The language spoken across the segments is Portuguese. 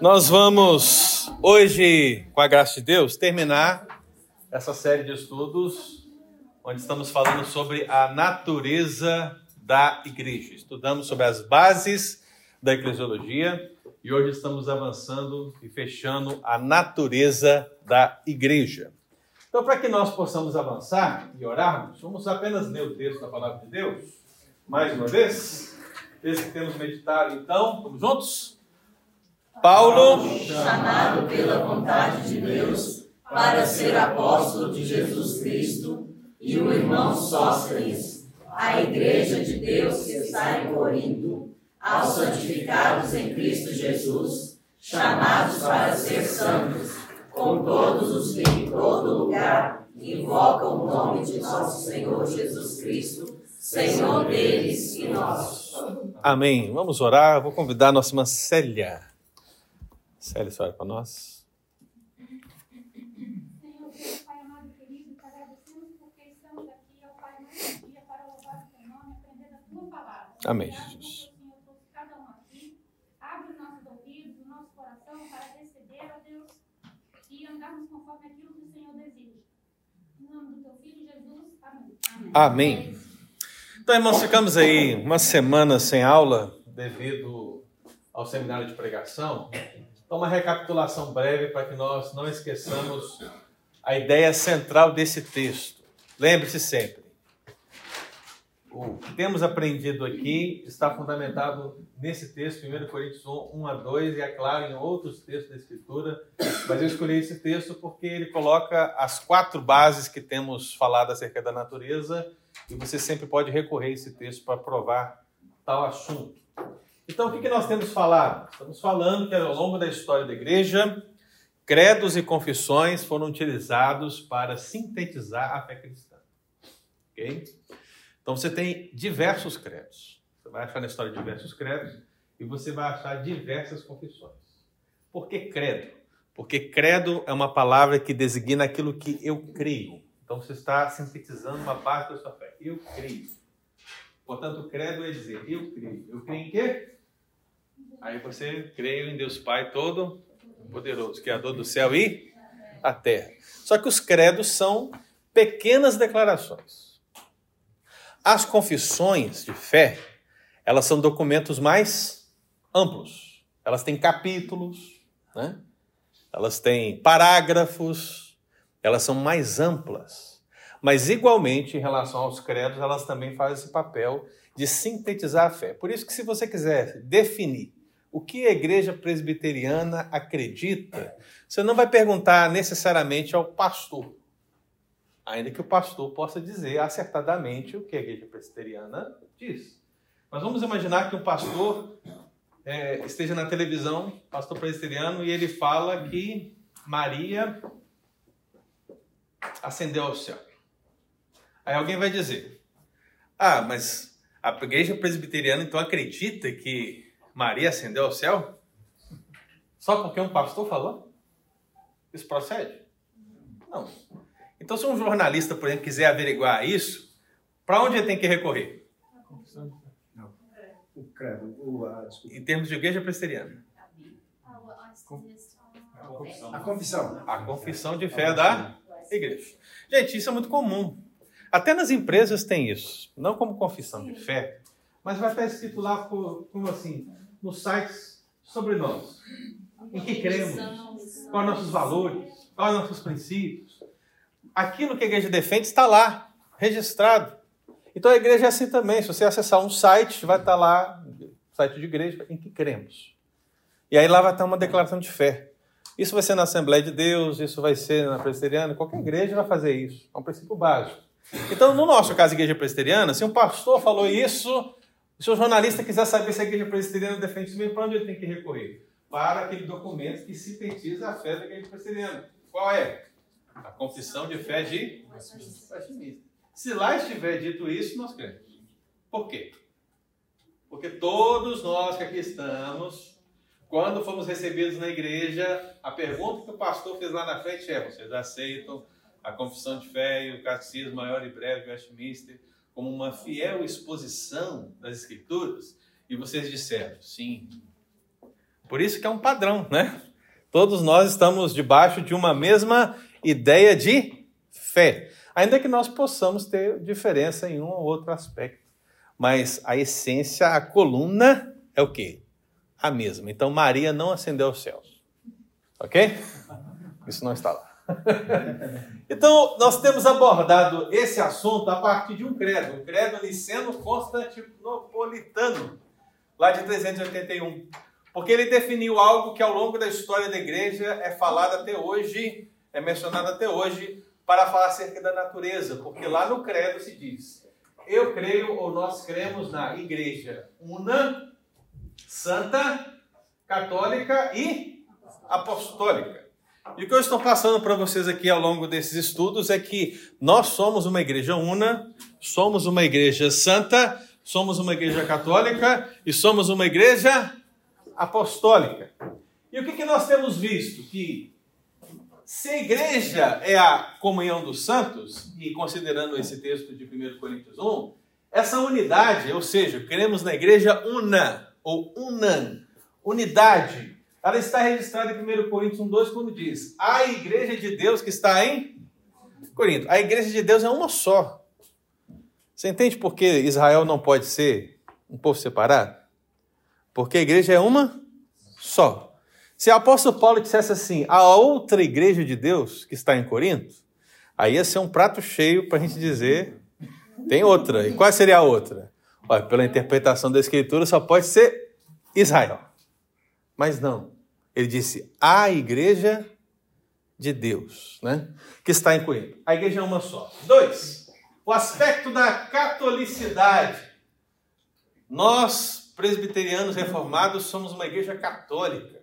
Nós vamos hoje, com a graça de Deus, terminar essa série de estudos onde estamos falando sobre a natureza da igreja. Estudamos sobre as bases da eclesiologia e hoje estamos avançando e fechando a natureza da igreja. Então, para que nós possamos avançar e orarmos, vamos apenas ler o texto da palavra de Deus, mais uma vez. Texto que temos meditado, então, vamos juntos? Paulo, chamado pela vontade de Deus para ser apóstolo de Jesus Cristo, e o irmão Sóstenes, a igreja de Deus que está em Corinto, aos santificados em Cristo Jesus, chamados para ser santos, com todos os que em todo lugar invocam o nome de nosso Senhor Jesus Cristo, Senhor deles e nosso. Amém. Vamos orar. Vou convidar a nossa irmã Célia. Célia, você para nós. Amém, Jesus. Amém. Então, irmãos, ficamos aí uma semana sem aula devido ao seminário de pregação. Então, uma recapitulação breve para que nós não esqueçamos a ideia central desse texto. Lembre-se sempre, o que temos aprendido aqui está fundamentado nesse texto, 1 Coríntios 1, 1 a 2, e é claro em outros textos da Escritura, mas eu escolhi esse texto porque ele coloca as quatro bases que temos falado acerca da natureza, e você sempre pode recorrer a esse texto para provar tal assunto. Então, o que que nós temos falado? Estamos falando que ao longo da história da igreja, credos e confissões foram utilizados para sintetizar a fé cristã. Ok? Então você tem diversos credos. Você vai achar na história diversos credos e você vai achar diversas confissões. Por que credo? Porque credo é uma palavra que designa aquilo que eu creio. Então você está sintetizando uma parte da sua fé. Eu creio. Portanto, credo é dizer eu creio. Eu creio em quê? Aí você creio em Deus Pai todo poderoso, criador do céu e a terra. Só que os credos são pequenas declarações. As confissões de fé, elas são documentos mais amplos. Elas têm capítulos, né? elas têm parágrafos, elas são mais amplas. Mas, igualmente, em relação aos credos, elas também fazem esse papel de sintetizar a fé. Por isso que, se você quiser definir o que a igreja presbiteriana acredita, você não vai perguntar necessariamente ao pastor ainda que o pastor possa dizer acertadamente o que a igreja presbiteriana diz. Mas vamos imaginar que um pastor é, esteja na televisão, pastor presbiteriano, e ele fala que Maria ascendeu ao céu. Aí alguém vai dizer: Ah, mas a igreja presbiteriana então acredita que Maria ascendeu ao céu? Só porque um pastor falou? Isso procede? Não. Então, se um jornalista, por exemplo, quiser averiguar isso, para onde ele tem que recorrer? Não. O credo, o, a, desculpa. Em termos de igreja presbiteriana. a confissão. A confissão de fé da igreja. Gente, isso é muito comum. Até nas empresas tem isso. Não como confissão de fé, mas vai estar escrito lá co- como assim, nos sites sobre nós. Em que cremos, quais nossos valores, quais nossos princípios. Aquilo que a igreja defende está lá, registrado. Então a igreja é assim também. Se você acessar um site, vai estar lá, site de igreja, em que cremos. E aí lá vai estar uma declaração de fé. Isso vai ser na Assembleia de Deus, isso vai ser na Presbiteriana, qualquer igreja vai fazer isso. É um princípio básico. Então, no nosso caso, Igreja Presbiteriana, se um pastor falou isso, se o jornalista quiser saber se a Igreja Presbiteriana defende isso mesmo, para onde ele tem que recorrer? Para aquele documento que sintetiza a fé da Igreja Presbiteriana. Qual é? A confissão de fé de Westminster. Se lá estiver dito isso, nós cremos. Por quê? Porque todos nós que aqui estamos, quando fomos recebidos na igreja, a pergunta que o pastor fez lá na frente é: vocês aceitam a confissão de fé e o catecismo maior e breve de Westminster como uma fiel exposição das Escrituras? E vocês disseram: sim. Por isso que é um padrão, né? Todos nós estamos debaixo de uma mesma ideia de fé. Ainda que nós possamos ter diferença em um ou outro aspecto. Mas a essência, a coluna é o quê? A mesma. Então Maria não ascendeu aos céus. Ok? Isso não está lá. então, nós temos abordado esse assunto a partir de um credo, um credo niceno-constantinopolitano, lá de 381. Porque ele definiu algo que ao longo da história da igreja é falado até hoje, é mencionado até hoje, para falar acerca da natureza. Porque lá no credo se diz: Eu creio ou nós cremos na igreja una, santa, católica e apostólica. E o que eu estou passando para vocês aqui ao longo desses estudos é que nós somos uma igreja una, somos uma igreja santa, somos uma igreja católica e somos uma igreja apostólica. E o que, que nós temos visto? Que se a igreja é a comunhão dos santos, e considerando esse texto de 1 Coríntios 1, essa unidade, ou seja, queremos na igreja una, ou unan, unidade, ela está registrada em 1 Coríntios 1,2 quando diz: A igreja de Deus que está em Corinto. A igreja de Deus é uma só. Você entende por que Israel não pode ser um povo separado? Porque a igreja é uma só. Se o apóstolo Paulo dissesse assim, a outra igreja de Deus que está em Corinto, aí ia ser um prato cheio para a gente dizer, tem outra. E qual seria a outra? Olha, pela interpretação da Escritura, só pode ser Israel. Mas não. Ele disse a igreja de Deus, né? Que está em Corinto. A igreja é uma só. Dois, o aspecto da catolicidade. Nós, presbiterianos reformados, somos uma igreja católica.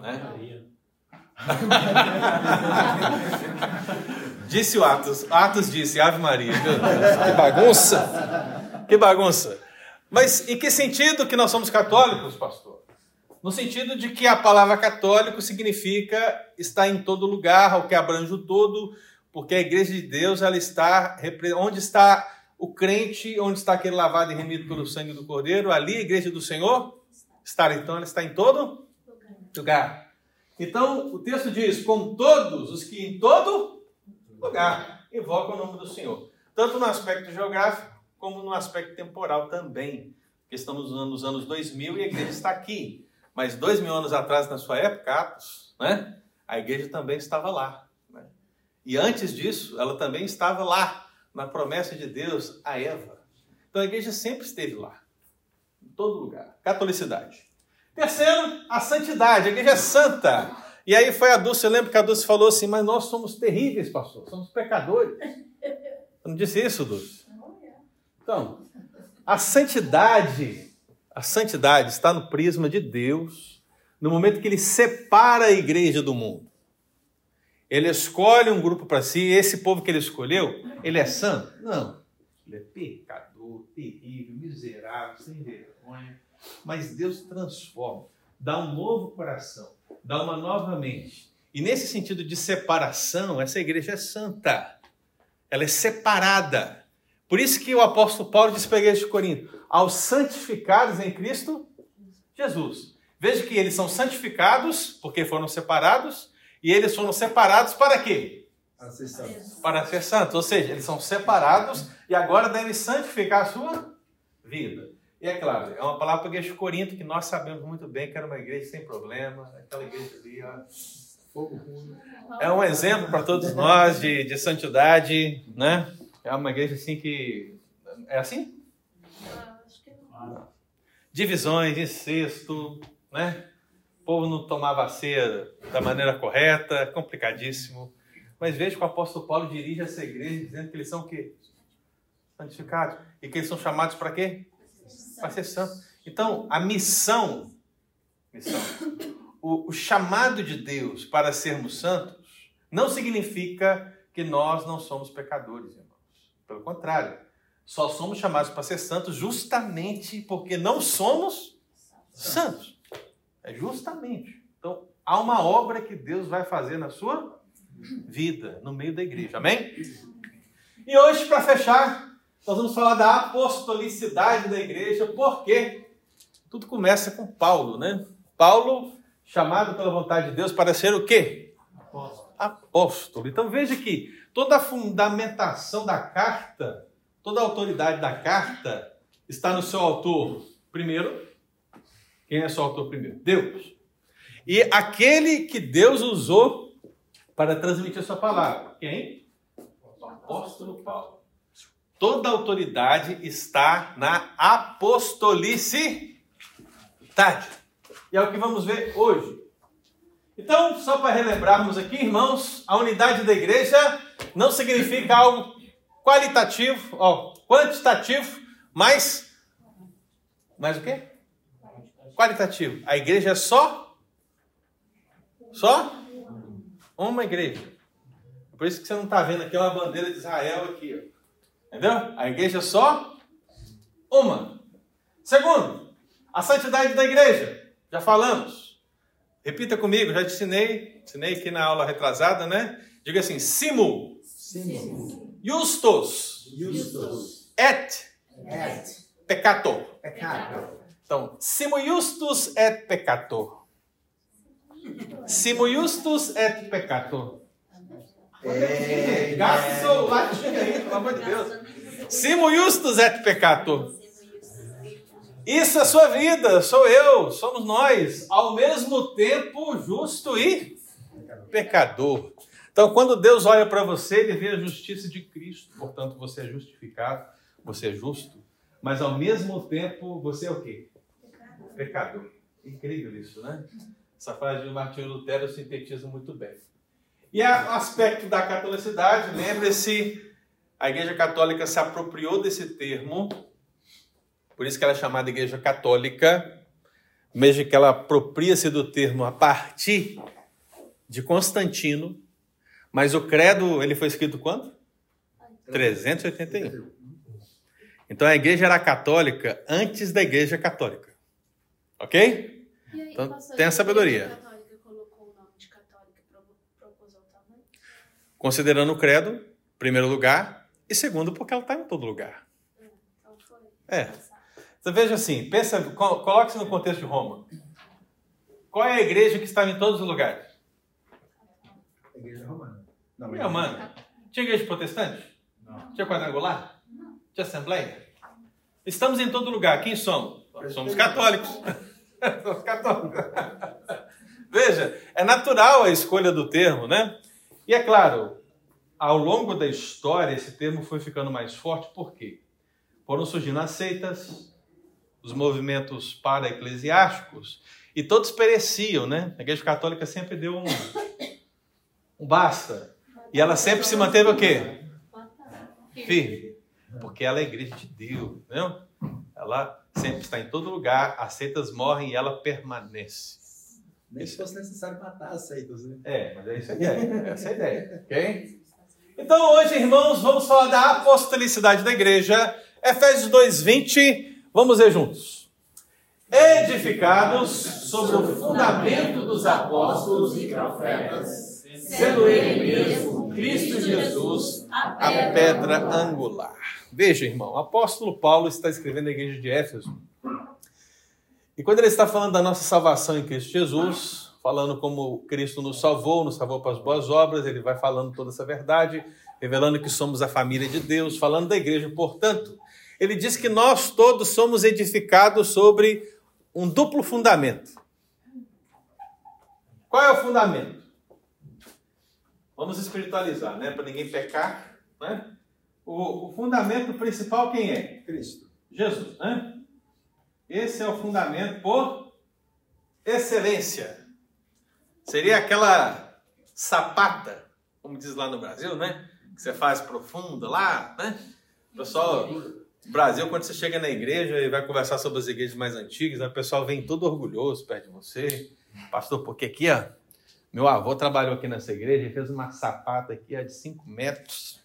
Né? disse o Atos. Atos disse Ave Maria. Que bagunça! Que bagunça! Mas em que sentido que nós somos católicos, pastor? No sentido de que a palavra católico significa estar em todo lugar, o que abrange o todo, porque a igreja de Deus, ela está onde está o crente, onde está aquele lavado e remido pelo sangue do Cordeiro, ali a igreja do Senhor está, então ela está em todo lugar. Então, o texto diz: com todos os que em todo lugar invocam o nome do Senhor, tanto no aspecto geográfico como no aspecto temporal também. Porque estamos nos anos 2000 e a igreja está aqui. Mas dois mil anos atrás, na sua época, Atos, né, a igreja também estava lá. Né? E antes disso, ela também estava lá, na promessa de Deus a Eva. Então a igreja sempre esteve lá, em todo lugar. Catolicidade. Terceiro, a santidade. A igreja é santa. E aí foi a Dulce, eu lembro que a Dulce falou assim, mas nós somos terríveis, pastor, somos pecadores. Eu não disse isso, Dulce? Então, a santidade, a santidade está no prisma de Deus, no momento que ele separa a igreja do mundo. Ele escolhe um grupo para si, esse povo que ele escolheu, ele é santo? Não. Ele é pecador, terrível, miserável, sem vergonha. Mas Deus transforma, dá um novo coração, dá uma nova mente. E nesse sentido de separação, essa igreja é santa. Ela é separada. Por isso que o apóstolo Paulo disse para a igreja de Corinto: aos santificados em Cristo Jesus. Veja que eles são santificados porque foram separados, e eles foram separados para quê? Para ser santos. Para ser santos. Ou seja, eles são separados e agora devem santificar a sua vida. E é claro, é uma palavra para a igreja de Corinto que nós sabemos muito bem que era uma igreja sem problema, aquela igreja ali, ó. É um exemplo para todos nós de, de santidade, né? É uma igreja assim que. É assim? Divisões, incesto, né? O povo não tomava a ceia da maneira correta, complicadíssimo. Mas veja que o apóstolo Paulo dirige essa igreja dizendo que eles são o quê? Santificados. E que eles são chamados para quê? Para ser santos. Então, a missão, missão o, o chamado de Deus para sermos santos, não significa que nós não somos pecadores. Pelo contrário, só somos chamados para ser santos justamente porque não somos santos. É justamente. Então, há uma obra que Deus vai fazer na sua vida, no meio da igreja. Amém? E hoje, para fechar, nós vamos falar da apostolicidade da igreja. Por quê? Tudo começa com Paulo, né? Paulo, chamado pela vontade de Deus para ser o quê? Apóstolo. Apóstolo. Então veja que toda a fundamentação da carta, toda a autoridade da carta está no seu autor. Primeiro, quem é seu autor primeiro? Deus. E aquele que Deus usou para transmitir a sua palavra. Quem? O apóstolo Paulo. Toda a autoridade está na apostolicidade. E é o que vamos ver hoje. Então, só para relembrarmos aqui, irmãos, a unidade da igreja não significa algo qualitativo, ó, quantitativo, mas mais o quê? Qualitativo. A igreja é só só uma igreja. Por isso que você não está vendo aqui uma bandeira de Israel aqui, ó. Entendeu? A igreja é só uma. Segundo, a santidade da igreja. Já falamos. Repita comigo, já te ensinei, ensinei aqui na aula retrasada, né? Diga assim: Simu. Sim. Justus. Justus. Et. Et. Peccator. Pecado. Então, Simo Justus et Peccator. Simo Justus et Peccator. Gasta seu latim aí, pelo amor de Deus. Simo Justus et Peccator. Isso é sua vida, sou eu, somos nós, ao mesmo tempo justo e pecador. Então, quando Deus olha para você, ele vê a justiça de Cristo, portanto, você é justificado, você é justo, mas ao mesmo tempo você é o quê? Pecador. Incrível isso, né? Essa frase de Martinho Lutero sintetiza muito bem. E o aspecto da catolicidade, lembre-se, a Igreja Católica se apropriou desse termo, por isso que ela é chamada Igreja Católica, mesmo que ela apropria-se do termo a partir de Constantino, mas o credo, ele foi escrito quando? 381. Então a igreja era católica antes da igreja católica. Ok? E aí, Então, pastor, tem a sabedoria. Igreja Católica colocou o nome de católica e pro- propôs tamanho? Considerando o credo, primeiro lugar, e segundo, porque ela está em todo lugar. Então foi. É. Então veja assim, pensa, co- coloque-se no contexto de Roma. Qual é a igreja que estava em todos os lugares? Igreja romana. Não, Minha mano. Tinha igreja protestante? Não. Tinha quadrangular? Tinha assembleia? Estamos em todo lugar. Quem somos? Somos católicos. somos católicos. Veja, é natural a escolha do termo, né? E é claro, ao longo da história, esse termo foi ficando mais forte, por quê? Foram surgindo as seitas, os movimentos para-eclesiásticos, e todos pereciam, né? A Igreja Católica sempre deu um, um basta. E ela sempre se manteve o quê? Firme. Porque ela é a igreja de Deus, entendeu? Ela sempre está em todo lugar, as seitas morrem e ela permanece. Nem se fosse necessário matar as seitas, né? É, mas é isso a ideia. Essa é a ideia, ok? Então hoje, irmãos, vamos falar da apostolicidade da igreja. Efésios 2:20. Vamos ver juntos. Edificados sobre o fundamento dos apóstolos e profetas, sendo ele mesmo, Cristo Jesus, a pedra angular. Veja, irmão, o apóstolo Paulo está escrevendo a igreja de Éfeso. E quando ele está falando da nossa salvação em Cristo Jesus, falando como Cristo nos salvou, nos salvou para as boas obras, ele vai falando toda essa verdade, revelando que somos a família de Deus, falando da igreja, portanto, ele diz que nós todos somos edificados sobre um duplo fundamento. Qual é o fundamento? Vamos espiritualizar, né? Para ninguém pecar, né? O, o fundamento principal quem é? Cristo. Jesus, né? Esse é o fundamento por excelência. Seria aquela sapata, como diz lá no Brasil, né? Que você faz profunda lá, né? Pessoal, no Brasil, quando você chega na igreja e vai conversar sobre as igrejas mais antigas, o pessoal vem todo orgulhoso perto de você. Pastor, porque aqui, ó, meu avô trabalhou aqui nessa igreja e fez uma sapata aqui, ó, de 5 metros.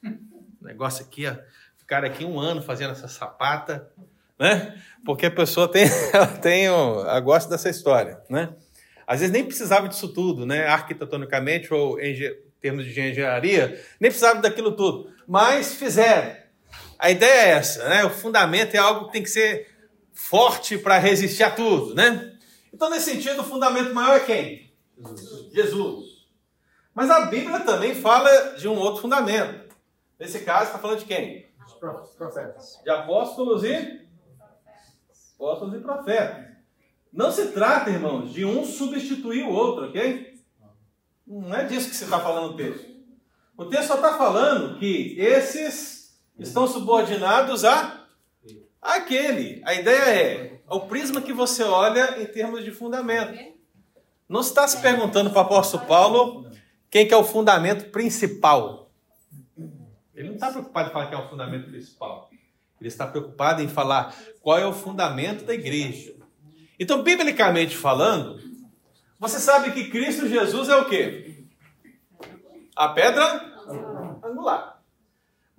Negócio aqui, ó. Ficaram aqui um ano fazendo essa sapata, né? Porque a pessoa tem, ela tem, ela gosta dessa história, né? Às vezes nem precisava disso tudo, né? Arquitetonicamente ou em termos de engenharia, nem precisava daquilo tudo. Mas fizeram. A ideia é essa, né? O fundamento é algo que tem que ser forte para resistir a tudo, né? Então, nesse sentido, o fundamento maior é quem? Jesus. Jesus. Mas a Bíblia também fala de um outro fundamento. Nesse caso, está falando de quem? Profetas. De apóstolos e apóstolos e profetas. Não se trata, irmãos, de um substituir o outro, ok? Não é disso que você está falando no texto. O texto só está falando que esses estão subordinados a aquele. A ideia é o prisma que você olha em termos de fundamento. Não está se perguntando para o apóstolo Paulo quem que é o fundamento principal. Ele não está preocupado em falar quem é o fundamento principal. Ele está preocupado em falar qual é o fundamento da igreja. Então, biblicamente falando, você sabe que Cristo Jesus é o quê? A pedra angular.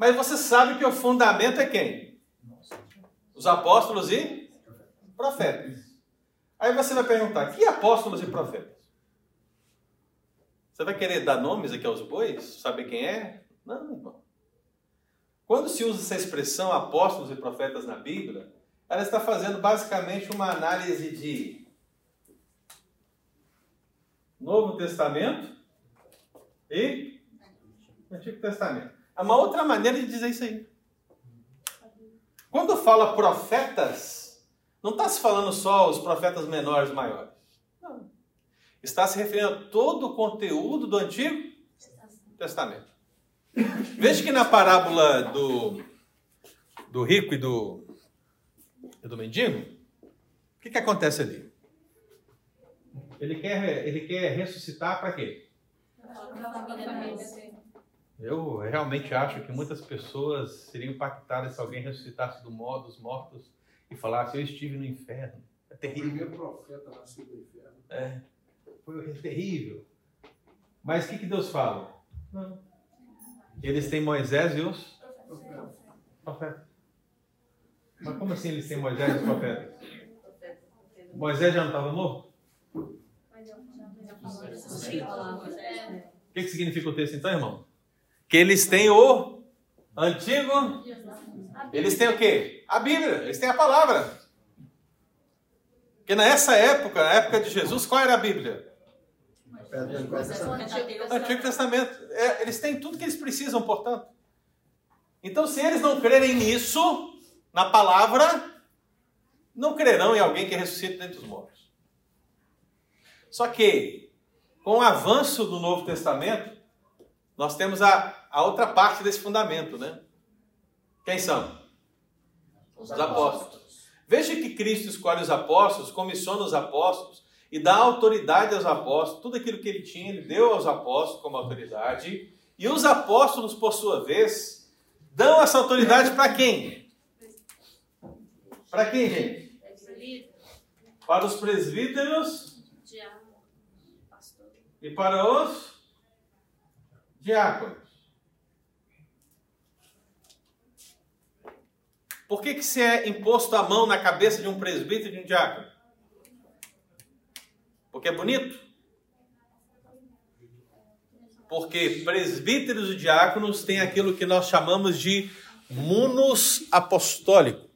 Mas você sabe que o fundamento é quem? Os apóstolos e profetas. Aí você vai perguntar: que apóstolos e profetas? Você vai querer dar nomes aqui aos bois? Saber quem é? Não, irmão. Quando se usa essa expressão apóstolos e profetas na Bíblia, ela está fazendo basicamente uma análise de Novo Testamento e Antigo Testamento. É uma outra maneira de dizer isso aí. Quando fala profetas, não está se falando só os profetas menores, maiores. Não. Está se referindo a todo o conteúdo do Antigo Testamento. Veja que na parábola do, do rico e do, e do mendigo, o que, que acontece ali? Ele quer, ele quer ressuscitar para quê? Eu realmente acho que muitas pessoas seriam impactadas se alguém ressuscitasse do modo dos mortos e falasse: Eu estive no inferno. É O terrível. primeiro profeta nascido do inferno. É, foi terrível. Mas o que, que Deus fala? Não. Eles têm Moisés e os profetas. Mas como assim eles têm Moisés e os profetas? Moisés já não estava morto? O que, que significa o texto então, irmão? Que eles têm o antigo. Eles têm o quê? A Bíblia, eles têm a palavra. Porque nessa época, na época de Jesus, qual era a Bíblia? O Antigo Testamento. É, eles têm tudo que eles precisam, portanto. Então, se eles não crerem nisso, na palavra, não crerão em alguém que ressuscita dentre os mortos. Só que, com o avanço do Novo Testamento, nós temos a, a outra parte desse fundamento, né? Quem são? Os apóstolos. Veja que Cristo escolhe os apóstolos, comissiona os apóstolos e dá autoridade aos apóstolos. Tudo aquilo que ele tinha, ele deu aos apóstolos como autoridade. E os apóstolos, por sua vez, dão essa autoridade para quem? Para quem, gente? Para os presbíteros e para os diáconos. Por que, que se é imposto a mão na cabeça de um presbítero e de um diácono? Porque é bonito? Porque presbíteros e diáconos têm aquilo que nós chamamos de munus apostólico.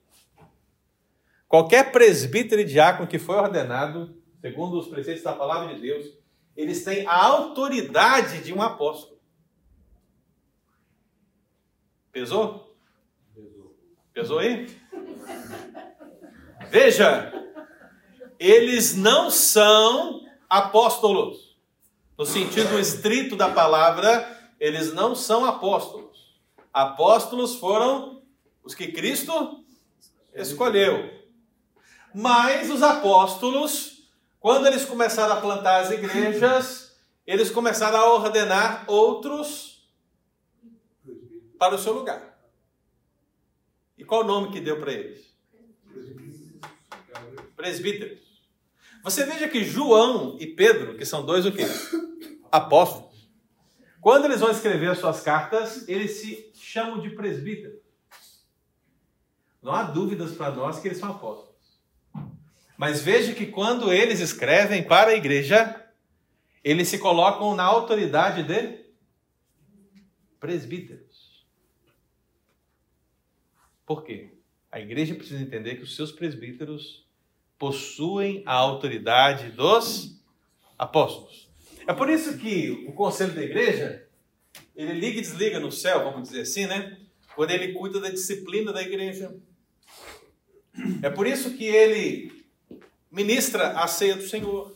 Qualquer presbítero e diácono que foi ordenado, segundo os preceitos da palavra de Deus, eles têm a autoridade de um apóstolo. Pesou? Pesou aí? Veja, eles não são apóstolos. No sentido estrito da palavra, eles não são apóstolos. Apóstolos foram os que Cristo escolheu. Mas os apóstolos, quando eles começaram a plantar as igrejas, eles começaram a ordenar outros para o seu lugar. E qual o nome que deu para eles? Presbíteros. Você veja que João e Pedro, que são dois o quê? Apóstolos. Quando eles vão escrever as suas cartas, eles se chamam de presbíteros. Não há dúvidas para nós que eles são apóstolos. Mas veja que quando eles escrevem para a igreja, eles se colocam na autoridade de presbíteros. Por quê? A igreja precisa entender que os seus presbíteros possuem a autoridade dos apóstolos. É por isso que o conselho da igreja, ele liga e desliga no céu, vamos dizer assim, né? Quando ele cuida da disciplina da igreja. É por isso que ele ministra a ceia do Senhor.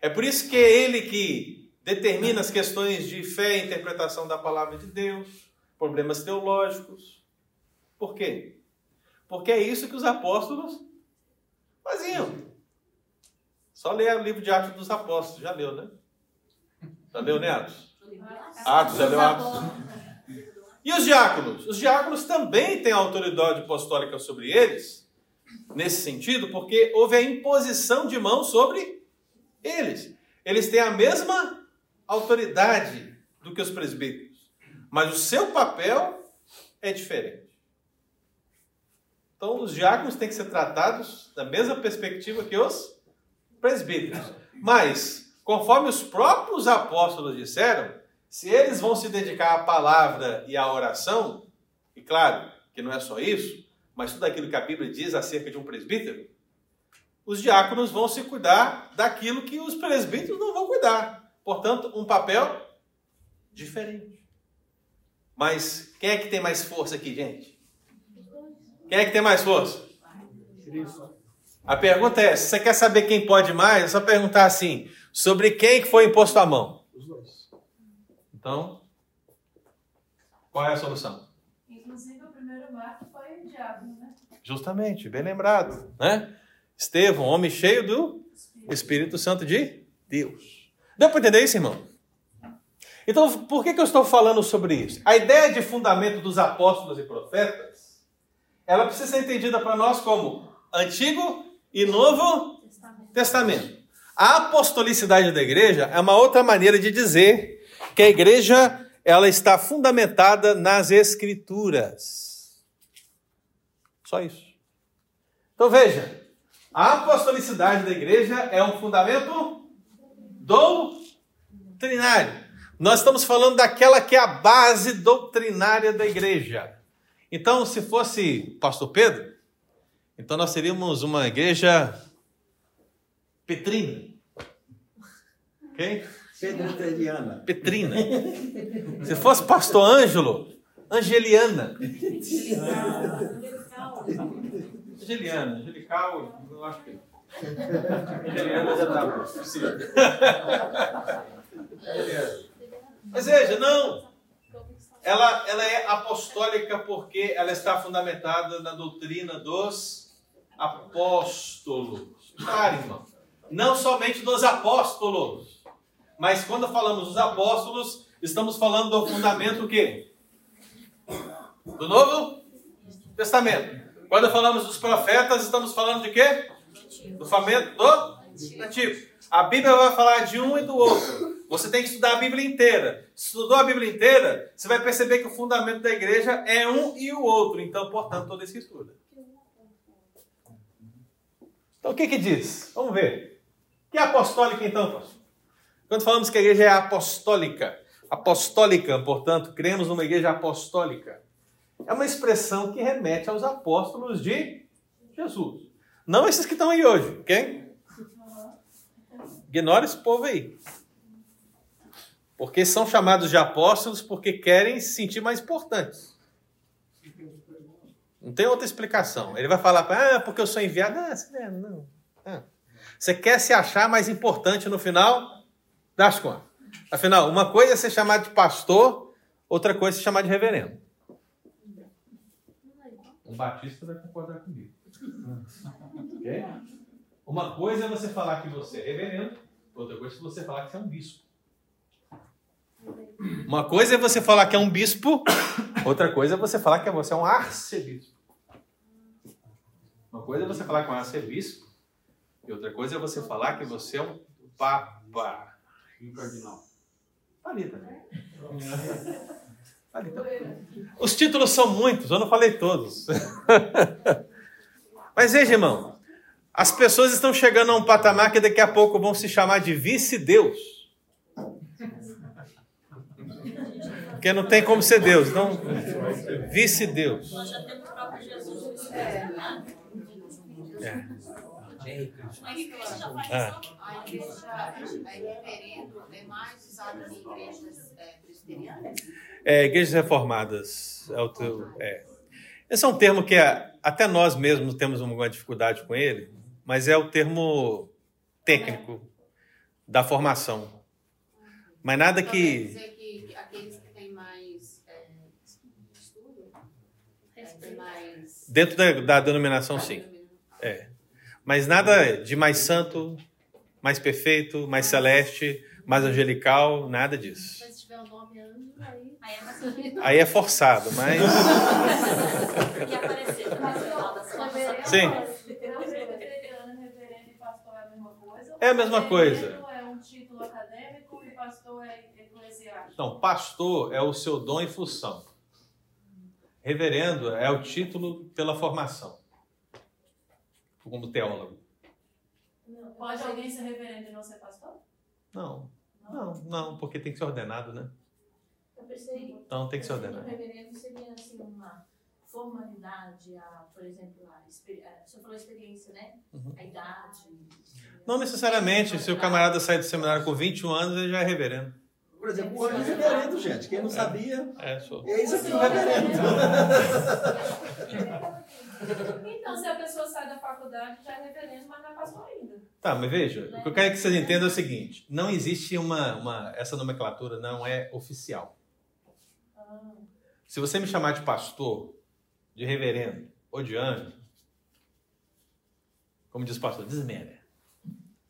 É por isso que é ele que determina as questões de fé e interpretação da palavra de Deus, problemas teológicos. Por quê? Porque é isso que os apóstolos faziam. Só ler o livro de Atos dos Apóstolos, já leu, né? Já leu, né, Atos? Atos, já leu Atos. E os diáconos? Os diáconos também têm autoridade apostólica sobre eles, nesse sentido, porque houve a imposição de mão sobre eles. Eles têm a mesma autoridade do que os presbíteros, mas o seu papel é diferente. Então, os diáconos têm que ser tratados da mesma perspectiva que os presbíteros. Mas, conforme os próprios apóstolos disseram, se eles vão se dedicar à palavra e à oração, e claro que não é só isso, mas tudo aquilo que a Bíblia diz acerca de um presbítero, os diáconos vão se cuidar daquilo que os presbíteros não vão cuidar. Portanto, um papel diferente. Mas quem é que tem mais força aqui, gente? Quem é que tem mais força? A pergunta é: se você quer saber quem pode mais, é só perguntar assim: sobre quem que foi imposto a mão? Então, qual é a solução? Inclusive, o primeiro marco foi o diabo, né? Justamente, bem lembrado, né? Estevão, homem cheio do Espírito Santo de Deus. Deu para entender isso, irmão? Então, por que, que eu estou falando sobre isso? A ideia de fundamento dos apóstolos e profetas, ela precisa ser entendida para nós como Antigo e Novo Testamento. Testamento. A apostolicidade da igreja é uma outra maneira de dizer que a igreja ela está fundamentada nas escrituras. Só isso. Então veja, a apostolicidade da igreja é um fundamento doutrinário. Nós estamos falando daquela que é a base doutrinária da igreja. Então, se fosse pastor Pedro, então nós seríamos uma igreja petrina. Ok? Petrina. Petrina. Se fosse pastor Ângelo, Angeliana. Angeliana, Angelical, eu acho que. Angeliana já tá possível. Mas veja, não. Ela, ela é apostólica porque ela está fundamentada na doutrina dos apóstolos. Claro, irmão. Não somente dos apóstolos mas quando falamos dos apóstolos, estamos falando do fundamento o quê? Do Novo Testamento. Quando falamos dos profetas, estamos falando de quê? Do fundamento do Antigo. A Bíblia vai falar de um e do outro. Você tem que estudar a Bíblia inteira. Estudou a Bíblia inteira, você vai perceber que o fundamento da igreja é um e o outro. Então, portanto, toda escritura. Então, o que que diz? Vamos ver. Que é apostólica, então, pastor? Quando falamos que a igreja é apostólica, apostólica, portanto, cremos numa igreja apostólica, é uma expressão que remete aos apóstolos de Jesus. Não esses que estão aí hoje, ok? Ignora esse povo aí. Porque são chamados de apóstolos porque querem se sentir mais importantes. Não tem outra explicação. Ele vai falar, ah, porque eu sou enviado. Ah, não. Ah. Você quer se achar mais importante no final? Das contas. Afinal, uma coisa é ser chamado de pastor, outra coisa é ser chamado de reverendo. Um batista vai concordar comigo. Okay? Uma coisa é você falar que você é reverendo, outra coisa é você falar que você é um bispo. Uma coisa é você falar que é um bispo, outra coisa é você falar que você é um arcebispo. Uma coisa é você falar que é um arcebispo, e outra coisa é você falar que você é um papa. E o cardinal? Ali também. Ali também. Os títulos são muitos, eu não falei todos. Mas veja, irmão, as pessoas estão chegando a um patamar que daqui a pouco vão se chamar de vice-deus. Porque não tem como ser Deus, então, vice-deus. Nós já temos o próprio Jesus. É. Ah. é igrejas reformadas. É o teu, é. Esse é um termo que é- até nós mesmos temos uma dificuldade com ele, mas é o termo técnico da formação. Mas nada Então, que. dizer que aqueles que têm mais é, estudo, é, têm mais... Dentro da, da denominação, sim. É. Mas nada de mais santo, mais perfeito, mais celeste, mais angelical, nada disso. Mas se tiver o nome anjo, aí. Aí é mais Aí é forçado, mas. Sim. Presbiteriano, reverendo e pastor é a mesma coisa? É a mesma coisa. Reverendo é um título acadêmico e pastor é eclesiástico. Então, pastor é o seu dom e função. Reverendo é o título pela formação, como teólogo. Pode alguém ser reverendo e não ser pastor? Não, não, não, porque tem que ser ordenado, né? Eu pensei, Então tem que ser o ordenado. reverendo seria assim uma formalidade, a, por exemplo, a, a, você falou a experiência, né? Uhum. A idade. Não necessariamente, se o camarada sair do seminário com 21 anos, ele já é reverendo. Por exemplo, o anjo é reverendo, gente. Quem não sabia, É, sou. é isso aqui o reverendo. Então, se a pessoa sai da faculdade, já é reverendo, mas não é pastor ainda. Tá, mas veja, o que eu quero que vocês entendam é o seguinte: não existe uma, uma. Essa nomenclatura não é oficial. Se você me chamar de pastor, de reverendo ou de anjo, como diz o pastor, desmere.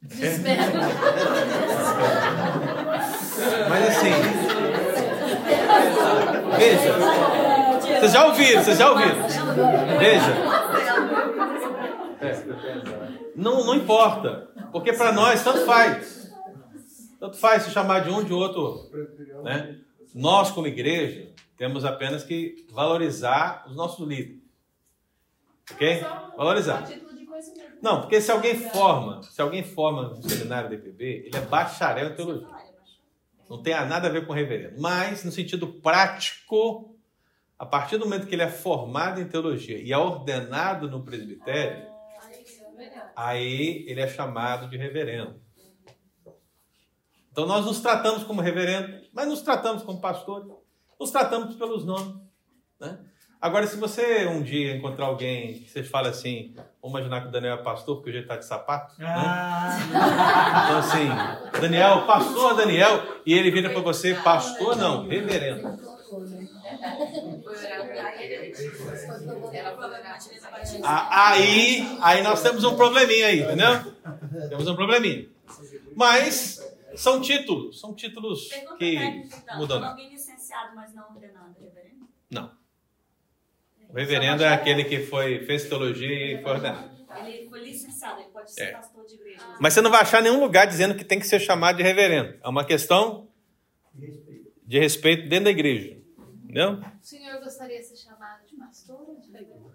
Mas assim. Veja. Vocês já ouviram, vocês já ouviram. Veja. Não, não importa. Porque para nós, tanto faz. Tanto faz se chamar de um de outro. Né? Nós, como igreja, temos apenas que valorizar os nossos líderes. Ok? Valorizar. A título de conhecimento. Não, porque se alguém forma, se alguém forma no seminário do IPB, ele é bacharel em teologia. Não tem nada a ver com reverendo. Mas, no sentido prático, a partir do momento que ele é formado em teologia e é ordenado no presbitério, aí ele é chamado de reverendo. Então nós nos tratamos como reverendo, mas nos tratamos como pastores, nos tratamos pelos nomes. Né? Agora, se você um dia encontrar alguém que você fala assim, vamos imaginar que o Daniel é pastor, porque hoje ele está de sapato, né? Então assim, Daniel, pastor Daniel, e ele vira para você, pastor não, reverendo. Aí, aí nós temos um probleminha aí, entendeu? Temos um probleminha. Mas são títulos, são títulos Pergunta que técnica, então. mudam alguém licenciado, mas não ordenado, reverendo? Não. O reverendo é aquele que foi, fez teologia e foi ordenado. Ele foi licenciado, ele pode ser É. pastor de igreja. Mas você não vai achar nenhum lugar dizendo que tem que ser chamado de reverendo. É uma questão de respeito dentro da igreja. Entendeu? O senhor gostaria de ser chamado de pastor ou de reverendo?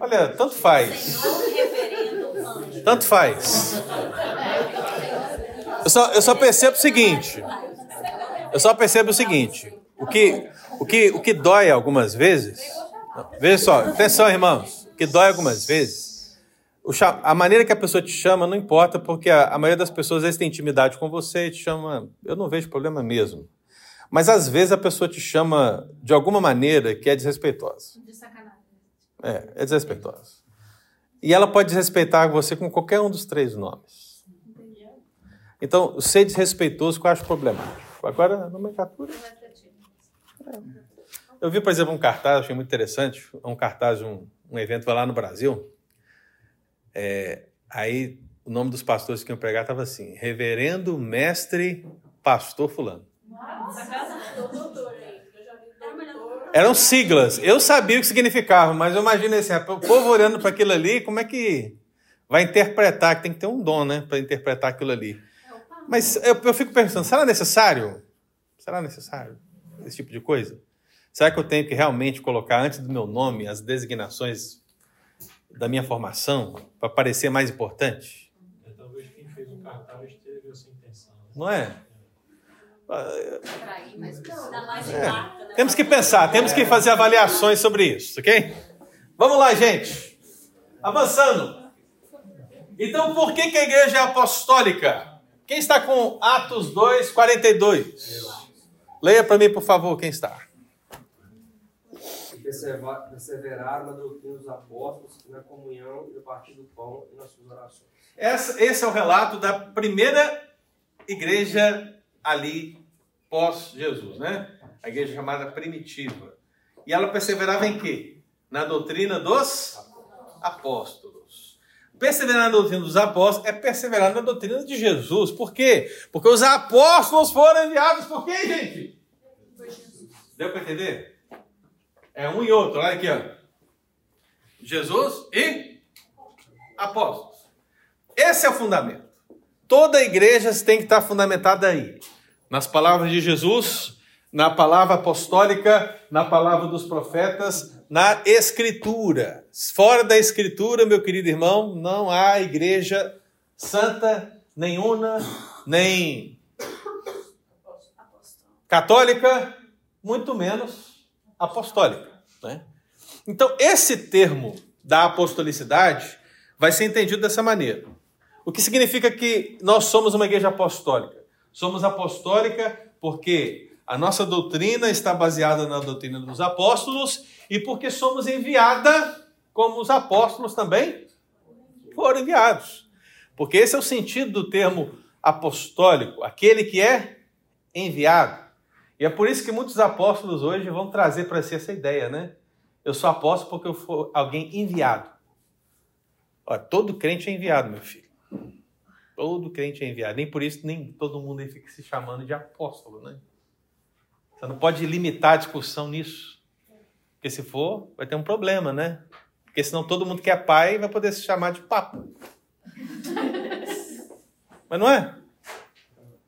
Olha, tanto faz. Senhor reverendo anjo. Tanto faz. Eu só, eu só percebo o seguinte. Eu só percebo o seguinte. O que, o que, o que dói algumas vezes. Veja só, atenção, irmãos. Que dói algumas vezes. a maneira que a pessoa te chama não importa, porque a, a maioria das pessoas às vezes tem intimidade com você e te chama. Eu não vejo problema mesmo. Mas às vezes a pessoa te chama de alguma maneira que é desrespeitosa. De sacanagem. É, é desrespeitosa. E ela pode desrespeitar você com qualquer um dos três nomes. Então, ser desrespeitoso que eu acho problemático. Agora, a nomenclatura. É. Eu vi, por exemplo, um cartaz, achei muito interessante, um cartaz de um, um evento lá no Brasil. É, aí o nome dos pastores que iam pregar estava assim: Reverendo Mestre Pastor Fulano. Eram siglas. Eu sabia o que significava, mas eu imagino assim, o povo olhando para aquilo ali, como é que vai interpretar? Que tem que ter um dom, né, para interpretar aquilo ali. Mas eu, eu fico pensando, será necessário? Será necessário esse tipo de coisa? Será que eu tenho que realmente colocar antes do meu nome as designações da minha formação para parecer mais importante? É, Talvez quem fez o cartaz teve essa intenção. né? Não é? É. né? Temos que pensar, temos que fazer avaliações sobre isso, ok? Vamos lá, gente. Avançando. Então, por que, que a igreja é apostólica? Quem está com Atos 2, 42? Leia para mim, por favor, quem está. Perseveraram na doutrina dos apóstolos, na comunhão e no partir do pão e nas suas orações. Essa, esse é o relato da primeira igreja ali pós-Jesus, né? A igreja chamada primitiva. E ela perseverava em quê? Na doutrina dos apóstolos. Perseverar na doutrina dos apóstolos é perseverar na doutrina de Jesus. Por quê? Porque os apóstolos foram enviados por quem, gente? Deu para entender? É um e outro. Olha aqui, ó. Jesus e apóstolos. Esse é o fundamento. Toda igreja tem que estar fundamentada aí. Nas palavras de Jesus, na palavra apostólica, na palavra dos profetas, na escritura. Fora da escritura, meu querido irmão, não há igreja santa, nem una, nem católica, muito menos apostólica. Né? Então, esse termo da apostolicidade vai ser entendido dessa maneira. O que significa que nós somos uma igreja apostólica? Somos apostólica porque a nossa doutrina está baseada na doutrina dos apóstolos e porque somos enviada como os apóstolos também foram enviados. Porque esse é o sentido do termo apostólico, aquele que é enviado. E é por isso que muitos apóstolos hoje vão trazer para si essa ideia, né? Eu sou apóstolo porque eu fui alguém enviado. Todo crente é enviado, meu filho. Todo crente é enviado. Nem por isso, nem todo mundo aí fica se chamando de apóstolo, né? Você não pode limitar a discussão nisso. Porque se for, vai ter um problema, né? Porque senão todo mundo que é pai vai poder se chamar de papa. Mas não é?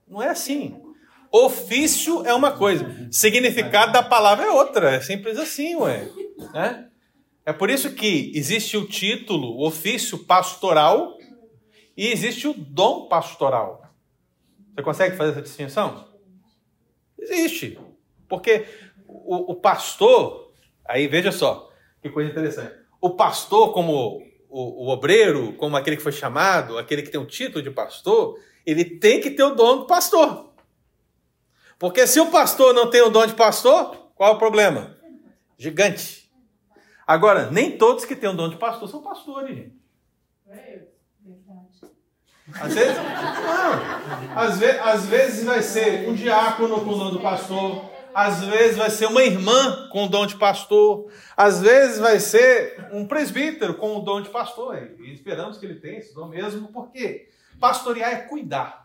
Não é assim. Ofício é uma coisa, significado da palavra é outra. É simples assim, ué. Né? É por isso que existe o título, o ofício pastoral, e existe o dom pastoral. Você consegue fazer essa distinção? Existe. Porque o, o pastor, aí veja só, que coisa interessante. O pastor, como o, o, obreiro, como aquele que foi chamado, aquele que tem o título de pastor, ele tem que ter o dom do pastor. Porque se o pastor não tem o dom de pastor, qual é o problema? Gigante. Agora, nem todos que têm o dom de pastor são pastores, gente. Às vezes, não. Às, ve às vezes vai ser um diácono com o dom do pastor, às vezes vai ser uma irmã com o dom de pastor, às vezes vai ser um presbítero com o dom de pastor. E esperamos que ele tenha esse dom mesmo, porque pastorear é cuidar.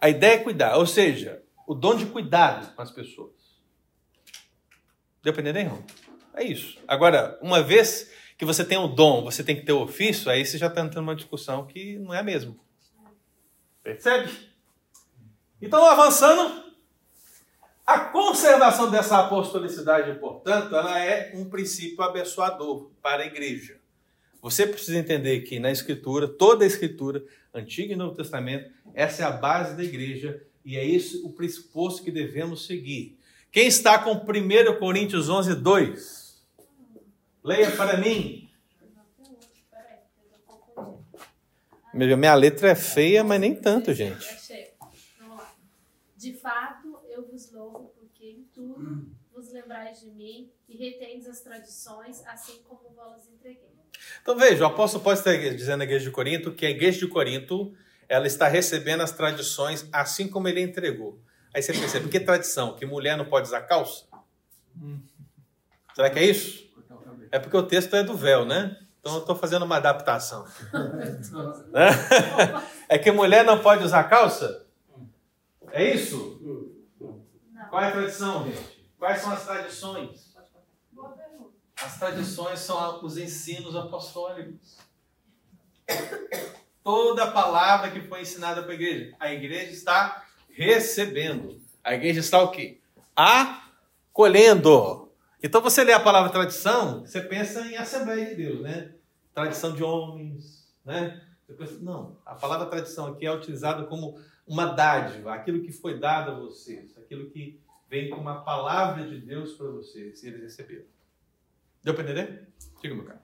A ideia é cuidar, ou seja, o dom de cuidado com as pessoas. Deu para entender? É isso. Agora, uma vez que você tem o dom, você tem que ter o ofício, aí você já está entrando numa discussão que não é a mesma. Percebe? Então, avançando, a conservação dessa apostolicidade, portanto, ela é um princípio abençoador para a igreja. Você precisa entender que na Escritura, toda a Escritura, Antigo e Novo Testamento, essa é a base da igreja e é isso o pressuposto que devemos seguir. Quem está com 1 Coríntios 11, 2? Leia para mim. Minha letra é feia, mas nem tanto, gente. Lá. De fato, eu vos louvo, porque em tudo vos lembrais de mim e retendes as tradições, assim como vos entreguei. Então veja, o apóstolo pode estar dizendo na igreja de Corinto que a igreja de Corinto ela está recebendo as tradições assim como ele entregou. Aí você percebe, que tradição? Que mulher não pode usar calça? Será que é isso? É porque o texto é do véu, né? Então eu estou fazendo uma adaptação. é que mulher não pode usar calça? É isso? Qual é a tradição, gente? Quais são as tradições? As tradições são os ensinos apostólicos. Toda a palavra que foi ensinada para a igreja, a igreja está recebendo. A igreja está o quê? Acolhendo. Então você lê a palavra tradição, você pensa em Assembleia de Deus, né? Tradição de homens, né? Pensa, não, a palavra tradição aqui é utilizada como uma dádiva, aquilo que foi dado a vocês, aquilo que vem como uma palavra de Deus para vocês, e eles receberam. Deu para entender? Diga, meu cara.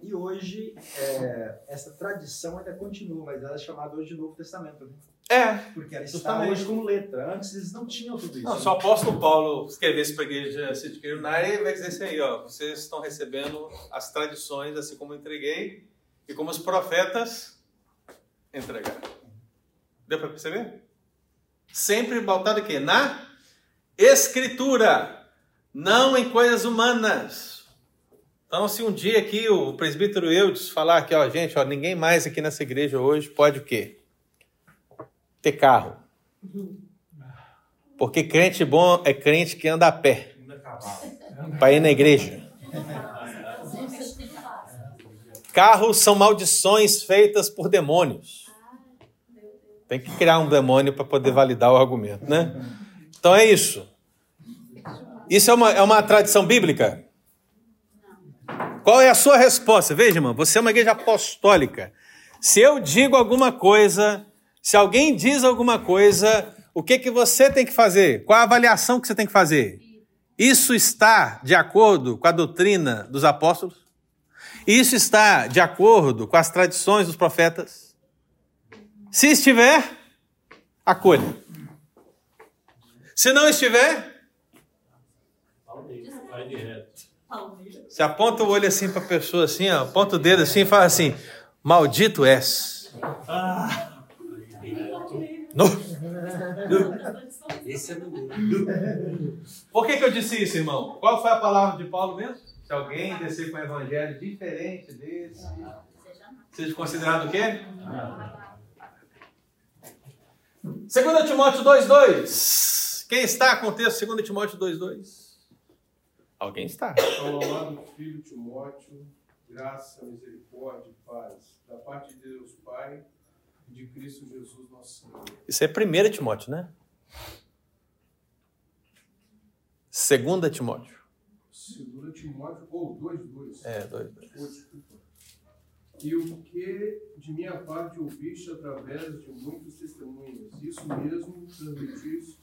E hoje, é, essa tradição ainda continua, mas ela é chamada hoje de Novo Testamento, né? É. Porque ela está Justamente. hoje como letra. Antes eles não tinham tudo isso. Não, se o apóstolo Paulo escrevesse para a igreja City Unite, ele vai dizer isso aí, ó. Vocês estão recebendo as tradições, assim como entreguei, e como os profetas entregaram. Deu para perceber? Sempre pautado aqui na escritura, não em coisas humanas. Então, se um dia aqui o presbítero Eudes falar aqui, ó, gente, ó, ninguém mais aqui nessa igreja hoje pode o quê? Ter carro. Porque crente bom é crente que anda a pé para ir na igreja. Carros são maldições feitas por demônios. Tem que criar um demônio para poder validar o argumento, né? Então é isso. Isso é uma, é uma tradição bíblica? Qual é a sua resposta? Veja, irmão, você é uma igreja apostólica. Se eu digo alguma coisa, se alguém diz alguma coisa, o que, que você tem que fazer? Qual a avaliação que você tem que fazer? Isso está de acordo com a doutrina dos apóstolos? Isso está de acordo com as tradições dos profetas? Se estiver, acolha. Se não estiver, Vai de reto. Você aponta o olho assim para a pessoa, assim, ó, aponta o dedo assim e fala assim: Maldito és. No. Esse é Por que, que eu disse isso, irmão? Qual foi a palavra de Paulo mesmo? Se alguém descer com um evangelho diferente desse, seja considerado o quê? 2 Timóteo 2,2. Quem está com o texto 2 Timóteo 2,2? Alguém está. Ao amado filho Timóteo, graça, misericórdia e paz, da parte de Deus Pai e de Cristo Jesus nosso Senhor. Isso é 1 Timóteo, né? 2 Timóteo. Segunda Timóteo, ou 2, 2. É, 2, 2. desculpa. E o que de minha parte ouviste através de muitos testemunhos, isso mesmo transmitiste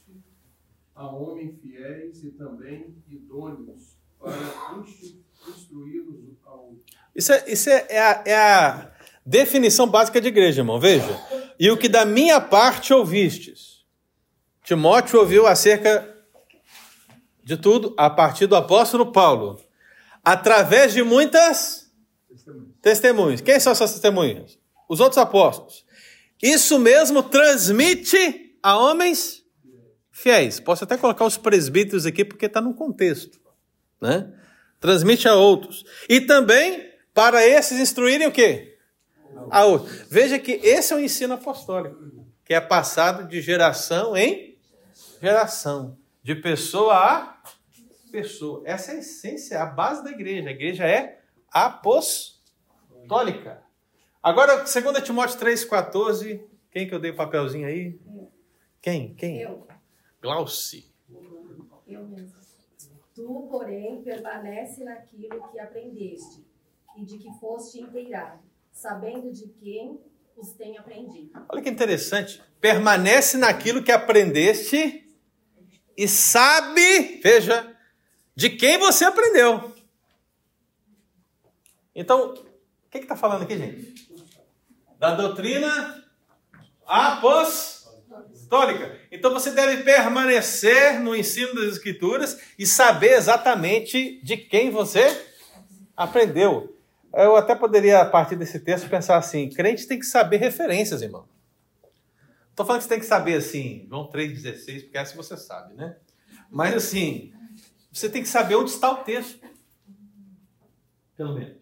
a homens fiéis e também idôneos para instru- instruí-los ao Isso é, isso é, é a, é a definição básica de igreja, irmão. Veja. E o que da minha parte ouvistes. Timóteo ouviu acerca de tudo a partir do apóstolo Paulo, através de muitas testemunhas. Quem são essas testemunhas? Os outros apóstolos. Isso mesmo transmite a homens fiéis. Posso até colocar os presbíteros aqui porque está no contexto, né? Transmite a outros. E também para esses instruírem o quê? A outros. Veja que esse é o ensino apostólico, que é passado de geração em geração, de pessoa a pessoa. Essa é a essência, a base da igreja. A igreja é apostólica. Agora, 2 Timóteo 3,14. Quem que eu dei o papelzinho aí? Quem? Quem? Eu, Glauci. eu mesmo. Tu, porém, permanece naquilo que aprendeste e de que foste inteirado, sabendo de quem os tem aprendido. Olha que interessante. Permanece naquilo que aprendeste e sabe, veja, de quem você aprendeu. Então, o que está falando aqui, gente? Da doutrina apostólica. Então você deve permanecer no ensino das Escrituras e saber exatamente de quem você aprendeu. Eu até poderia, a partir desse texto, pensar assim: crente tem que saber referências, irmão. Estou falando que você tem que saber assim, João 3,16, porque essa você sabe, né? Mas assim, você tem que saber onde está o texto. Pelo menos.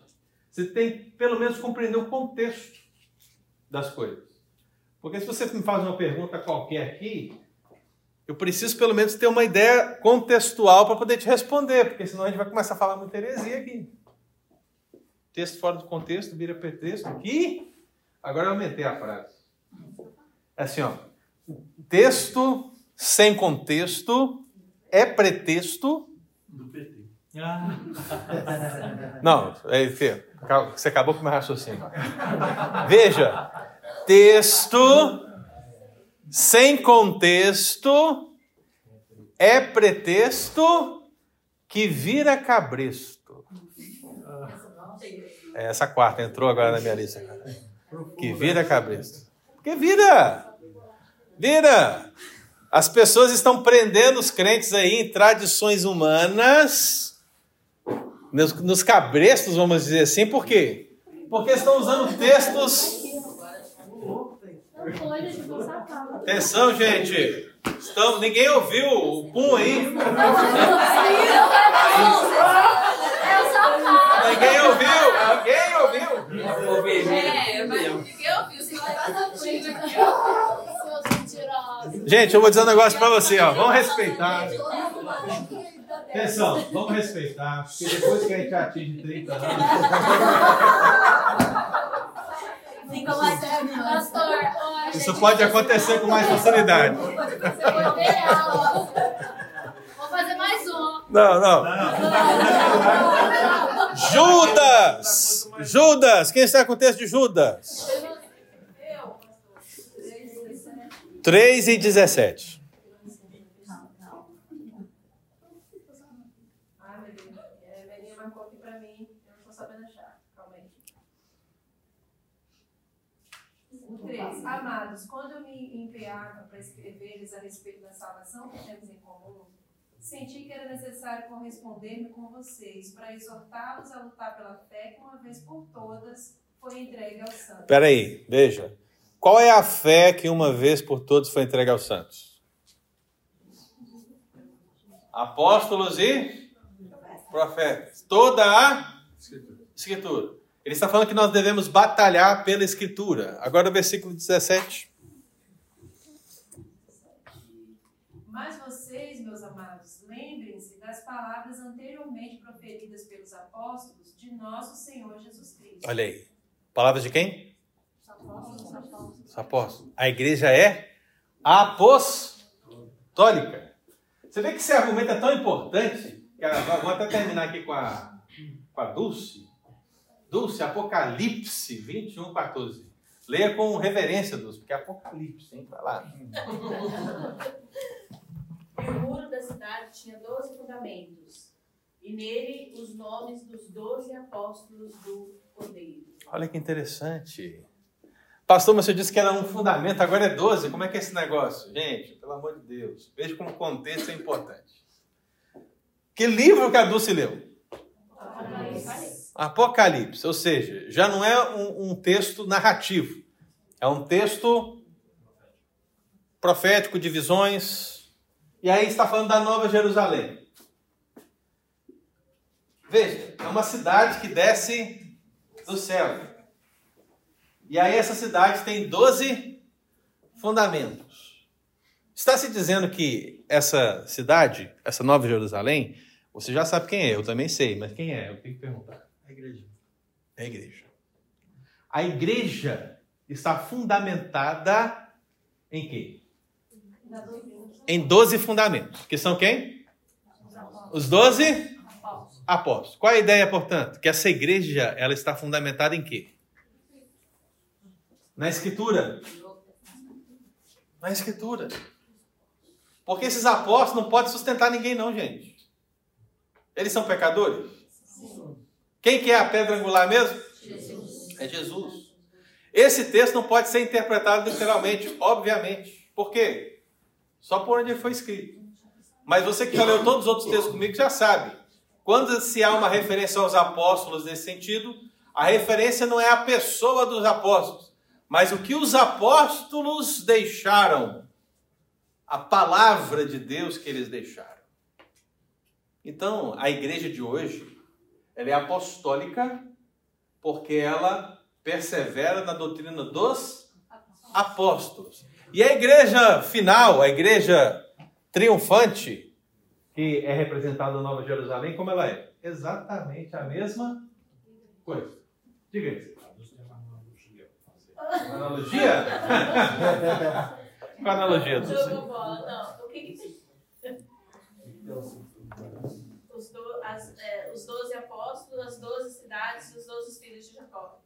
Você tem que, pelo menos, compreender o contexto das coisas. Porque se você me faz uma pergunta qualquer aqui, eu preciso pelo menos ter uma ideia contextual para poder te responder, porque senão a gente vai começar a falar muita heresia aqui. Texto fora do contexto vira pretexto. E agora eu aumentei a frase. É assim, ó. Texto sem contexto é pretexto. Do PT. Não, é, você acabou com o meu raciocínio. Veja, texto sem contexto é pretexto que vira cabresto. É, essa quarta entrou agora na minha lista. Que vira cabresto. Porque vira! Vira! As pessoas estão prendendo os crentes aí em tradições humanas, nos cabrestos, vamos dizer assim, por quê? Porque estão usando textos. Atenção, gente! Estão, ninguém ouviu o pum aí? Ninguém ouviu? Ninguém ouviu? É, mas ninguém ouviu. Você vai. Gente, eu vou dizer um negócio pra você, ó. Vamos respeitar. Atenção, vamos respeitar, porque depois que a gente atinge 30 anos. Fica mais Pastor, ó, Isso pode acontecer com mais facilidade. Vou pegar, ó. Vou fazer mais um. Não, não. Judas! Judas! Quem está com o texto de Judas? 3 e 17. Ah, meu Deus. É, a Belinha marcou aqui pra mim. Eu não tô sabendo achar. Calma aí. Três. Amados, quando eu me empenhava para escrever-lhes a respeito da salvação que temos em comum, senti que era necessário corresponder-me com vocês para exortá-los a lutar pela fé que uma vez por todas foi entregue aos santos. Peraí, veja. Qual é a fé que uma vez por todos foi entregue aos santos? Apóstolos e profetas. Toda a Escritura. Ele está falando que nós devemos batalhar pela Escritura. Agora o versículo 17. Mas vocês, meus amados, lembrem-se das palavras anteriormente proferidas pelos apóstolos de nosso Senhor Jesus Cristo. Olha aí. Palavras de quem? Os apóstolos. A igreja é apostólica. Você vê que esse argumento é tão importante. Vou até terminar aqui com a, com a Dulce. Dulce, Apocalipse 21, 14. Leia com reverência, Dulce, porque é Apocalipse, hein? Vai lá. E o muro cidade tinha doze fundamentos, e nele os nomes dos doze apóstolos do Cordeiro. Olha que interessante. Pastor, mas você disse que era um fundamento, agora é 12. Como é que é esse negócio? Gente, pelo amor de Deus, veja como o contexto é importante. Que livro que a Dulce leu? Apocalipse, ou seja, já não é um, um texto narrativo, é um texto profético de visões, e aí está falando da Nova Jerusalém. Veja, é uma cidade que desce do céu. E aí essa cidade tem 12 fundamentos. Está se dizendo que essa cidade, essa Nova Jerusalém, você já sabe quem é, eu também sei, mas quem é? Eu tenho que perguntar. A igreja. É a igreja. A igreja está fundamentada em quê? Em 12 fundamentos. Que são quem? Os 12 apóstolos. Qual a ideia, portanto? Que essa igreja ela está fundamentada em quê? Na escritura. Na escritura. Porque esses apóstolos não podem sustentar ninguém, não, gente. Eles são pecadores? Quem que é a pedra angular mesmo? Jesus. É Jesus. Esse texto não pode ser interpretado literalmente, obviamente. Por quê? Só por onde ele foi escrito. Mas você que já leu todos os outros textos comigo já sabe. Quando se há uma referência aos apóstolos nesse sentido, a referência não é a pessoa dos apóstolos, mas o que os apóstolos deixaram, a palavra de Deus que eles deixaram. Então, a igreja de hoje, ela é apostólica porque ela persevera na doutrina dos apóstolos. E a igreja final, a igreja triunfante, que é representada na Nova Jerusalém, como ela é? Exatamente a mesma coisa. Diga isso. Analogia? Qual a analogia? Jogou bola. Não, o que que tem? Os, do, as, é, os 12 apóstolos, as 12 cidades e os 12 filhos de Jacó.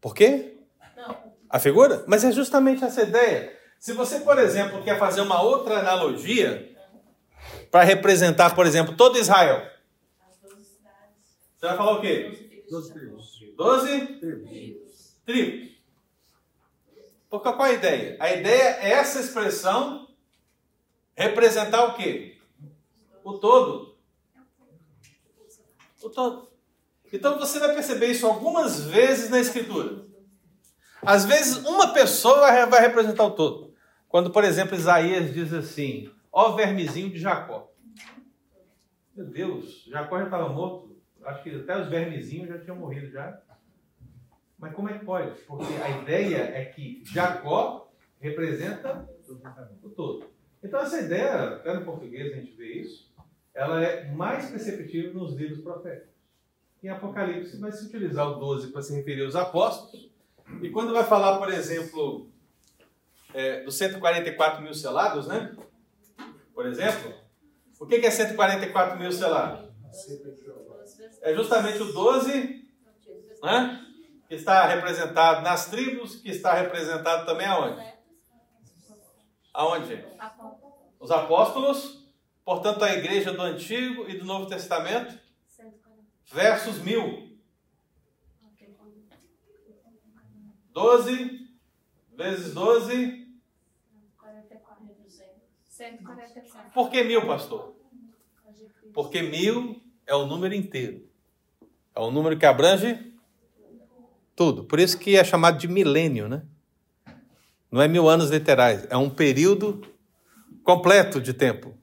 Por quê? Não, A figura? Mas é justamente essa ideia. Se você, por exemplo, quer fazer uma outra analogia, para representar, por exemplo, todo Israel? Você vai falar o quê? Doze tribos. Doze Tribos. Porque qual a ideia? A ideia é essa expressão representar o quê? O todo. O todo. Então você vai perceber isso algumas vezes na Escritura. Às vezes uma pessoa vai representar o todo. Quando, por exemplo, Isaías diz assim: Ó vermezinho de Jacó. Meu Deus, Jacó já estava morto. Acho que até os vermezinhos já tinham morrido já. Mas como é que pode? Porque a ideia é que Jacó representa o todo. Então essa ideia, até no português a gente vê isso, ela é mais perceptível nos livros proféticos. Em Apocalipse vai se utilizar o 12 para se referir aos apóstolos. E quando vai falar, por exemplo, é, dos 144 mil selados, né? Por exemplo, o que é 144 mil selados? É justamente o 12, né? que está representado nas tribos, que está representado também aonde? Aonde? Os apóstolos, portanto, a igreja do Antigo e do Novo Testamento, versus mil. 12 vezes 12. 144. Por que mil, pastor? Porque mil é o número inteiro. É o número que abrange tudo. Por isso que é chamado de milênio, né? Não é mil anos literais, é um período completo de tempo.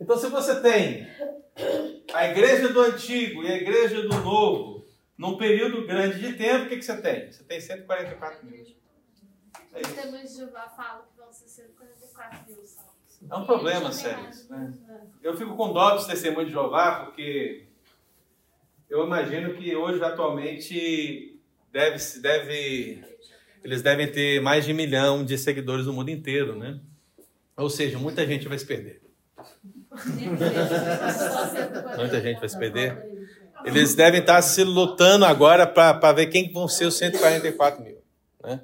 Então, se você tem a igreja do Antigo e a igreja do Novo num período grande de tempo, o que, que você tem? Você tem 144 mil. É Os testemunhos de Jeová falam que vão ser 144 mil salvos. É um problema sério isso, né? Eu fico com dó dos testemunhos de Jeová, porque eu imagino que hoje, atualmente, deve, deve, eles devem ter mais de um milhão de seguidores no mundo inteiro, né? Ou seja, muita gente vai se perder. Muita gente vai se perder. Eles devem estar se lutando agora para ver quem vão ser os 144 mil. Né?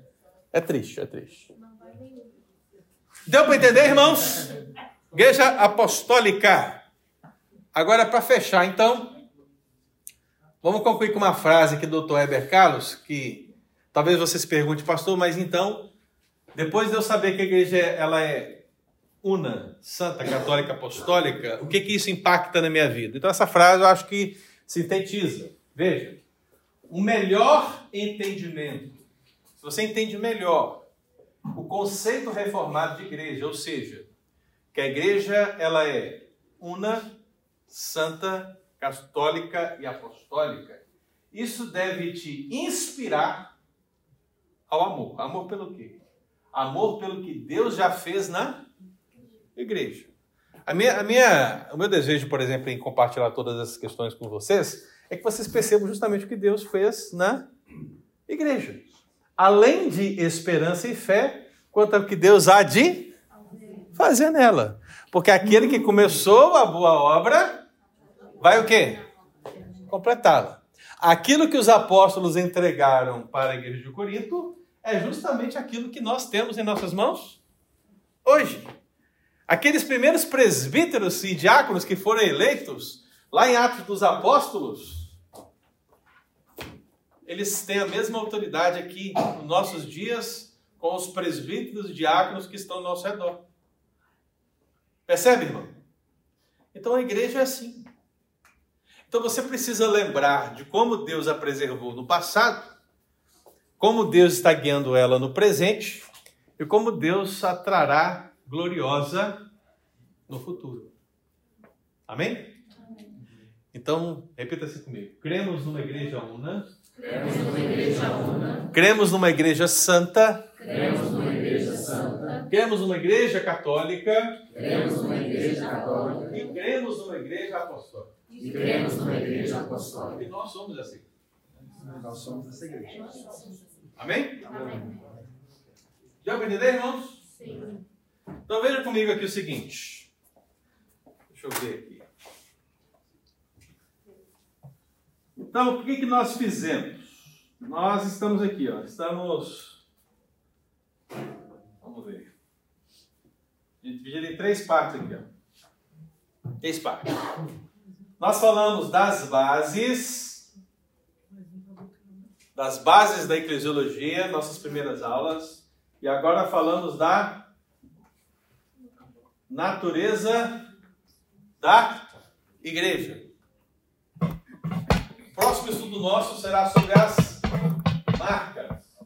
É triste, é triste. Deu para entender, irmãos? Igreja apostólica. Agora, para fechar, então, vamos concluir com uma frase aqui do Dr. Heber Carlos, que talvez você se pergunte, pastor, mas então, depois de eu saber que a igreja ela é una, santa, católica, apostólica, o que, que isso impacta na minha vida? Então, essa frase eu acho que sintetiza. Veja, o melhor entendimento, se você entende melhor o conceito reformado de igreja, ou seja, que a igreja ela é una, santa, católica e apostólica. Isso deve te inspirar ao amor. Amor pelo quê? Amor pelo que Deus já fez na igreja. A minha, a minha, o meu desejo, por exemplo, em compartilhar todas essas questões com vocês, é que vocês percebam justamente o que Deus fez na igreja. Além de esperança e fé, quanto ao que Deus há de fazer nela. Porque aquele que começou a boa obra, vai o quê? Completá-la. Aquilo que os apóstolos entregaram para a igreja de Corinto é justamente aquilo que nós temos em nossas mãos hoje. Aqueles primeiros presbíteros e diáconos que foram eleitos lá em Atos dos Apóstolos, eles têm a mesma autoridade aqui nos nossos dias com os presbíteros e diáconos que estão ao nosso redor. Percebe, irmão? Então a igreja é assim. Então você precisa lembrar de como Deus a preservou no passado, como Deus está guiando ela no presente e como Deus a trará gloriosa no futuro. Amém? Então, repita assim comigo. Cremos numa igreja una. Cremos numa igreja una. Cremos numa igreja santa. Cremos numa igreja santa. Cremos numa igreja católica. Cremos numa igreja católica. E cremos numa igreja apostólica. E cremos numa igreja apostólica. E nós somos assim. Nós somos essa igreja. Amém? Amém. Já entender, irmãos? Sim. Então veja comigo aqui o seguinte. Deixa eu ver aqui. Então, o que, que nós fizemos? Nós estamos aqui, ó. Estamos. Vamos ver. Dividido em três partes aqui, ó. Fez parte. Nós falamos das bases, das bases da eclesiologia, nossas primeiras aulas, e agora falamos da natureza da igreja. O próximo estudo nosso será sobre as marcas.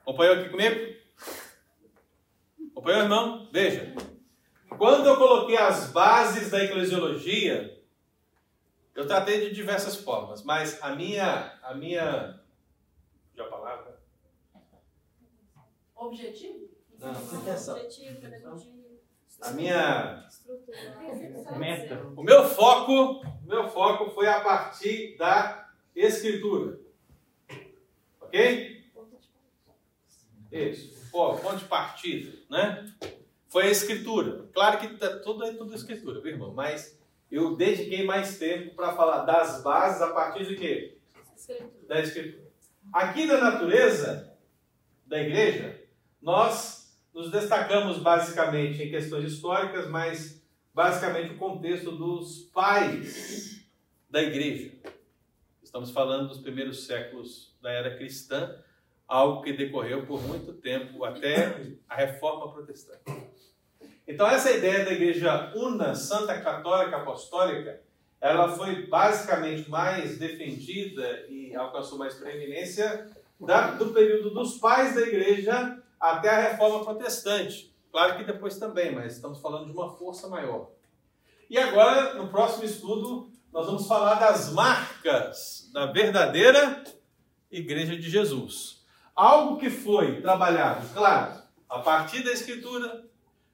Acompanhou aqui comigo? Acompanhou, irmão? Veja. Quando eu coloquei as bases da eclesiologia, eu tratei de diversas formas, mas a minha, a minha, já a palavra? Objetivo? Não, Objetivo, pedagogia. A minha Meta. O meu foco, o meu foco foi a partir da escritura. OK? Isso. Foco, ponto de partida, né? Foi a escritura. Claro que tá, tudo é tudo escritura, viu, irmão? Mas eu dediquei mais tempo para falar das bases a partir de quê? Da escritura. Aqui na natureza da igreja, nós nos destacamos basicamente em questões históricas, mas basicamente o contexto dos pais da igreja. Estamos falando dos primeiros séculos da era cristã, algo que decorreu por muito tempo até a reforma protestante. Então essa ideia da igreja una, santa, católica, apostólica, ela foi basicamente mais defendida e alcançou mais preeminência da, do período dos pais da igreja até a reforma protestante. Claro que depois também, mas estamos falando de uma força maior. E agora, no próximo estudo, nós vamos falar das marcas da verdadeira Igreja de Jesus. Algo que foi trabalhado, claro, a partir da Escritura,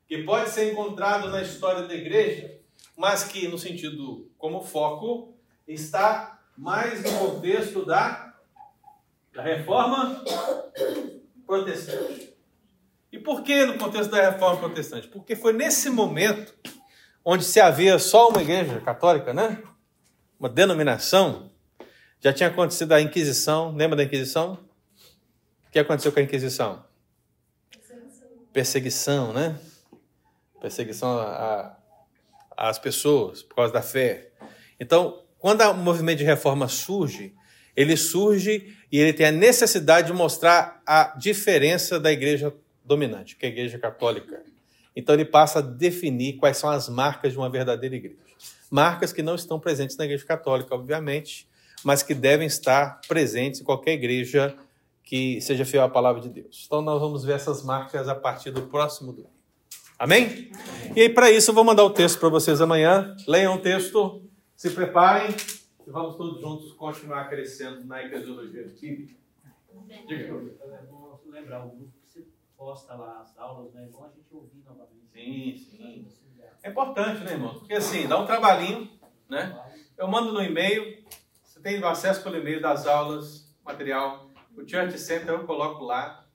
que pode ser encontrado na história da igreja, mas que, no sentido como foco, está mais no contexto da, da reforma protestante. E por que no contexto da reforma protestante? Porque foi nesse momento onde se havia só uma igreja católica, né? Uma denominação. Já tinha acontecido a Inquisição, lembra da Inquisição? O que aconteceu com a Inquisição? Perseguição, né? Perseguição às pessoas por causa da fé. Então, quando o movimento de reforma surge, ele surge e ele tem a necessidade de mostrar a diferença da igreja dominante, que é a igreja católica. Então ele passa a definir quais são as marcas de uma verdadeira igreja. Marcas que não estão presentes na igreja católica, obviamente, mas que devem estar presentes em qualquer igreja que seja fiel à palavra de Deus. Então nós vamos ver essas marcas a partir do próximo domingo. Amém? E aí, para isso, eu vou mandar o texto para vocês amanhã. Leiam o texto, se preparem e vamos todos juntos continuar crescendo na eclesiologia bíblica. Diga. Lembrar o posta lá as aulas, né? É bom a gente ouvir novamente. Sim, sim. É importante, né, irmão? Porque assim, dá um trabalhinho, né? Eu mando no e-mail, você tem acesso pelo e-mail das aulas, material. O Church Center eu coloco lá.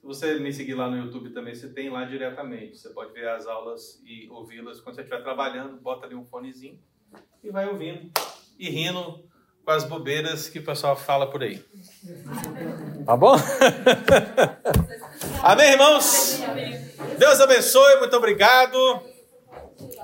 Se você me seguir lá no YouTube também, você tem lá diretamente. Você pode ver as aulas e ouvi-las quando você estiver trabalhando, bota ali um fonezinho e vai ouvindo e rindo com as bobeiras que o pessoal fala por aí. Tá bom? Amém, irmãos? Deus abençoe, muito obrigado.